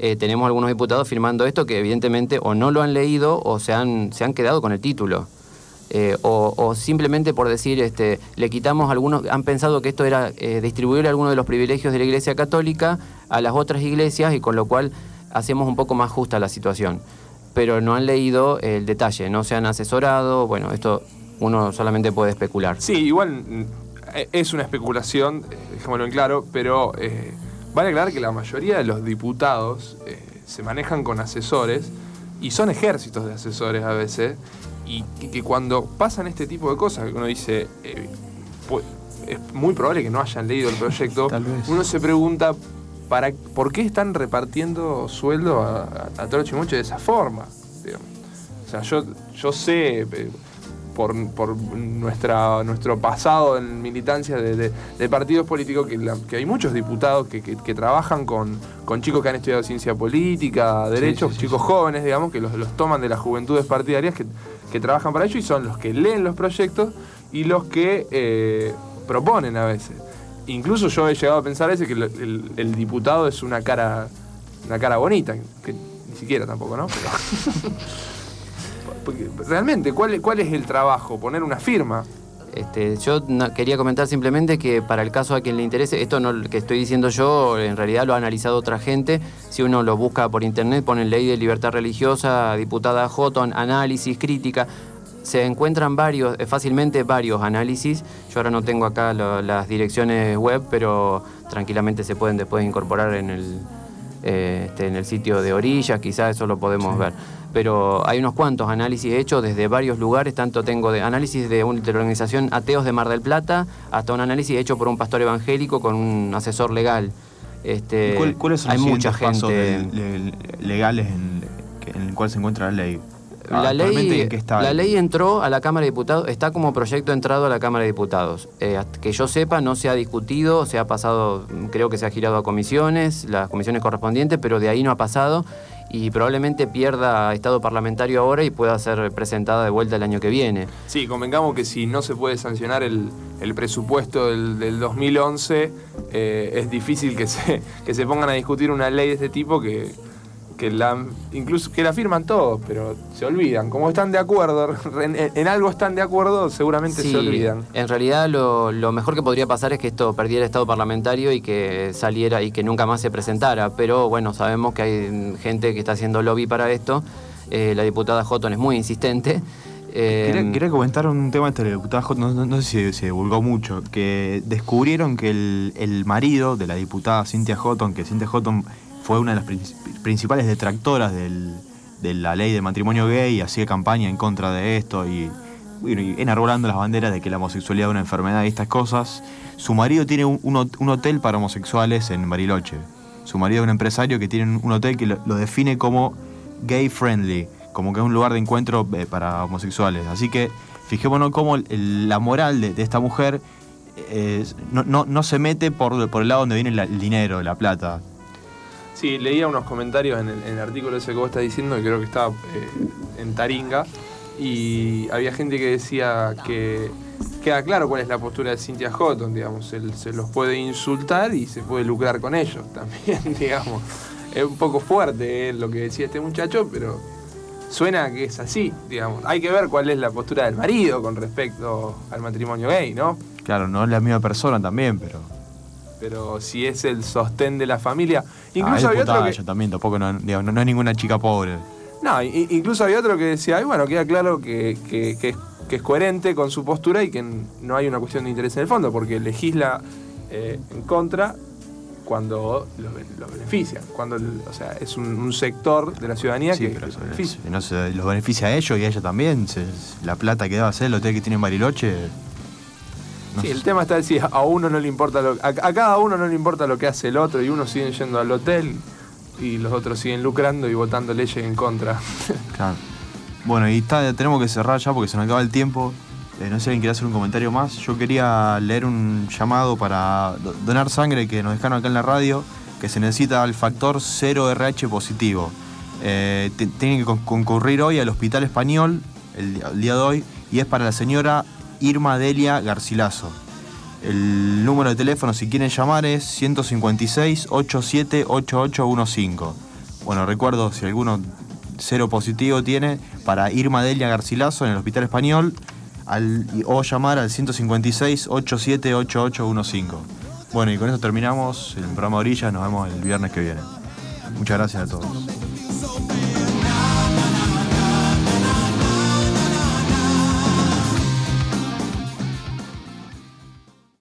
eh, tenemos algunos diputados firmando esto que evidentemente o no lo han leído o se han, se han quedado con el título. Eh, o, o simplemente por decir, este, le quitamos algunos, han pensado que esto era eh, distribuir algunos de los privilegios de la Iglesia Católica a las otras iglesias y con lo cual hacemos un poco más justa la situación. Pero no han leído el detalle, no se han asesorado, bueno, esto uno solamente puede especular.
Sí, igual mm, es una especulación, eh, dejémoslo en claro, pero eh, vale aclarar que la mayoría de los diputados eh, se manejan con asesores y son ejércitos de asesores a veces. Y que, cuando pasan este tipo de cosas, que uno dice, eh, pu- es muy probable que no hayan leído el proyecto,
Tal vez.
uno se pregunta, ¿para, ¿por qué están repartiendo sueldo a, a, a Troche Moche de esa forma? digamos? O sea, yo, yo sé, eh, por, por nuestra, nuestro pasado en militancia de, de- de partidos políticos, que, la- que hay muchos diputados que, que- que trabajan con, con chicos que han estudiado ciencia política, derechos,
sí, sí,
chicos jóvenes, digamos, que los, los toman de las juventudes partidarias, que, que trabajan para ello y son los que leen los proyectos y los que eh, proponen a veces. Incluso yo he llegado a pensar veces que el, diputado es una cara, una cara bonita, que ni siquiera tampoco, ¿no? Pero- *laughs* realmente, ¿cuál, ¿cuál es el trabajo? Poner una firma.
Este, yo quería comentar simplemente que para el caso a quien le interese, esto no que estoy diciendo yo, en realidad lo ha analizado otra gente. Si uno lo busca por internet, pone ley de libertad religiosa, diputada Houghton, análisis, crítica. Se encuentran varios, eh, fácilmente varios análisis. Yo ahora no tengo acá lo- las direcciones web, pero tranquilamente se pueden después incorporar en el, eh, este, en el sitio de orillas, quizás eso lo podemos ver. Pero hay unos cuantos análisis hechos desde varios lugares, tanto tengo de análisis de, un- de la organización Ateos de Mar del Plata hasta un análisis hecho por un pastor evangélico con un asesor legal. Este,
¿Cuál- ¿Cuáles son
hay
los
mucha
pasos de- legales en el cual se encuentra la ley?
La
Actualmente,
ley,
¿en qué está?
la ley entró a la Cámara de Diputados, está como proyecto entrado a la Cámara de Diputados. Eh, que yo sepa, no se ha discutido, se ha pasado, creo que se ha girado a comisiones, las comisiones correspondientes, pero de ahí no ha pasado y probablemente pierda estado parlamentario ahora y pueda ser presentada de vuelta el año que viene.
Sí, convengamos que si no se puede sancionar el, el presupuesto del, del 2011, eh, es difícil que se, que se pongan a discutir una ley de este tipo que, que la, incluso que la firman todos, pero se olvidan. Como están de acuerdo, *laughs* en, en algo están de acuerdo, seguramente
Sí,
se olvidan.
En realidad lo, lo mejor que podría pasar es que esto perdiera estado parlamentario y que saliera y que nunca más se presentara. Pero bueno, sabemos que hay gente que está haciendo lobby para esto. Eh, la diputada Houghton es muy insistente. Eh,
Quería, quería comentar un tema este de la diputada Houghton, no, no- no sé si se divulgó mucho, que descubrieron que el, el marido de la diputada Cynthia Houghton, que Cynthia Houghton fue una de las prin- principales detractoras de la ley de matrimonio gay hacía campaña en contra de esto y, enarbolando las banderas de que la homosexualidad es una enfermedad y estas cosas, su marido tiene un, un hot- un hotel para homosexuales en Bariloche. Su marido es un empresario que tiene un hotel que lo- define como gay friendly, como que es un lugar de encuentro eh, para homosexuales. Así que fijémonos cómo la moral de, esta mujer eh, no, se mete por, el lado donde viene el dinero, la plata.
Sí, leía unos comentarios en el, artículo ese que vos estás diciendo, que creo que estaba eh, en Taringa, y había gente que decía que queda claro cuál es la postura de Cynthia Houghton, digamos, él se los puede insultar y se puede lucrar con ellos *laughs* también, digamos. Es un poco fuerte eh, lo que decía este muchacho, pero suena que es así, digamos. Hay que ver cuál es la postura del marido con respecto al matrimonio gay, ¿no?
Claro, no es la misma persona también, pero...
Pero si es el sostén de la familia.
Ah,
Incluso
es
había otro
diputada
que...
ella también, tampoco no, digo, no- no es ninguna chica pobre.
No, incluso había otro que decía, ay, bueno, queda claro que, que- que es, que es coherente con su postura y que no hay una cuestión de interés en el fondo, porque legisla eh, en contra cuando los, los beneficia, cuando o sea, es un, un sector de la ciudadanía
Sí,
que,
pero eso-
beneficia.
no los beneficia a ellos y a ella también. se- la plata que debe hacer el hotel que tiene en Bariloche. No
Sí,
sé.
el tema está así, a uno no le importa lo, a, a cada uno no le importa lo que hace el otro y uno siguen yendo al hotel y los otros siguen lucrando y votando leyes en contra. *laughs*
Claro. Bueno, y está, tenemos que cerrar ya porque se nos acaba el tiempo. Eh, no sé si alguien quiere hacer un comentario más. Yo quería leer un llamado para do- donar sangre que nos dejaron acá en la radio, que se necesita el factor 0RH positivo. Eh, tienen que con- concurrir hoy al Hospital Español, el día de hoy, y es para la señora Irma Delia Garcilaso. El número de teléfono, si quieren llamar, es 156 878815. Bueno, recuerdo si alguno cero positivo tiene para Irma Delia Garcilaso en el Hospital Español al, o llamar al 156-878815. Bueno, y con esto terminamos el programa Orilla. Nos vemos el viernes que viene. Muchas gracias a todos.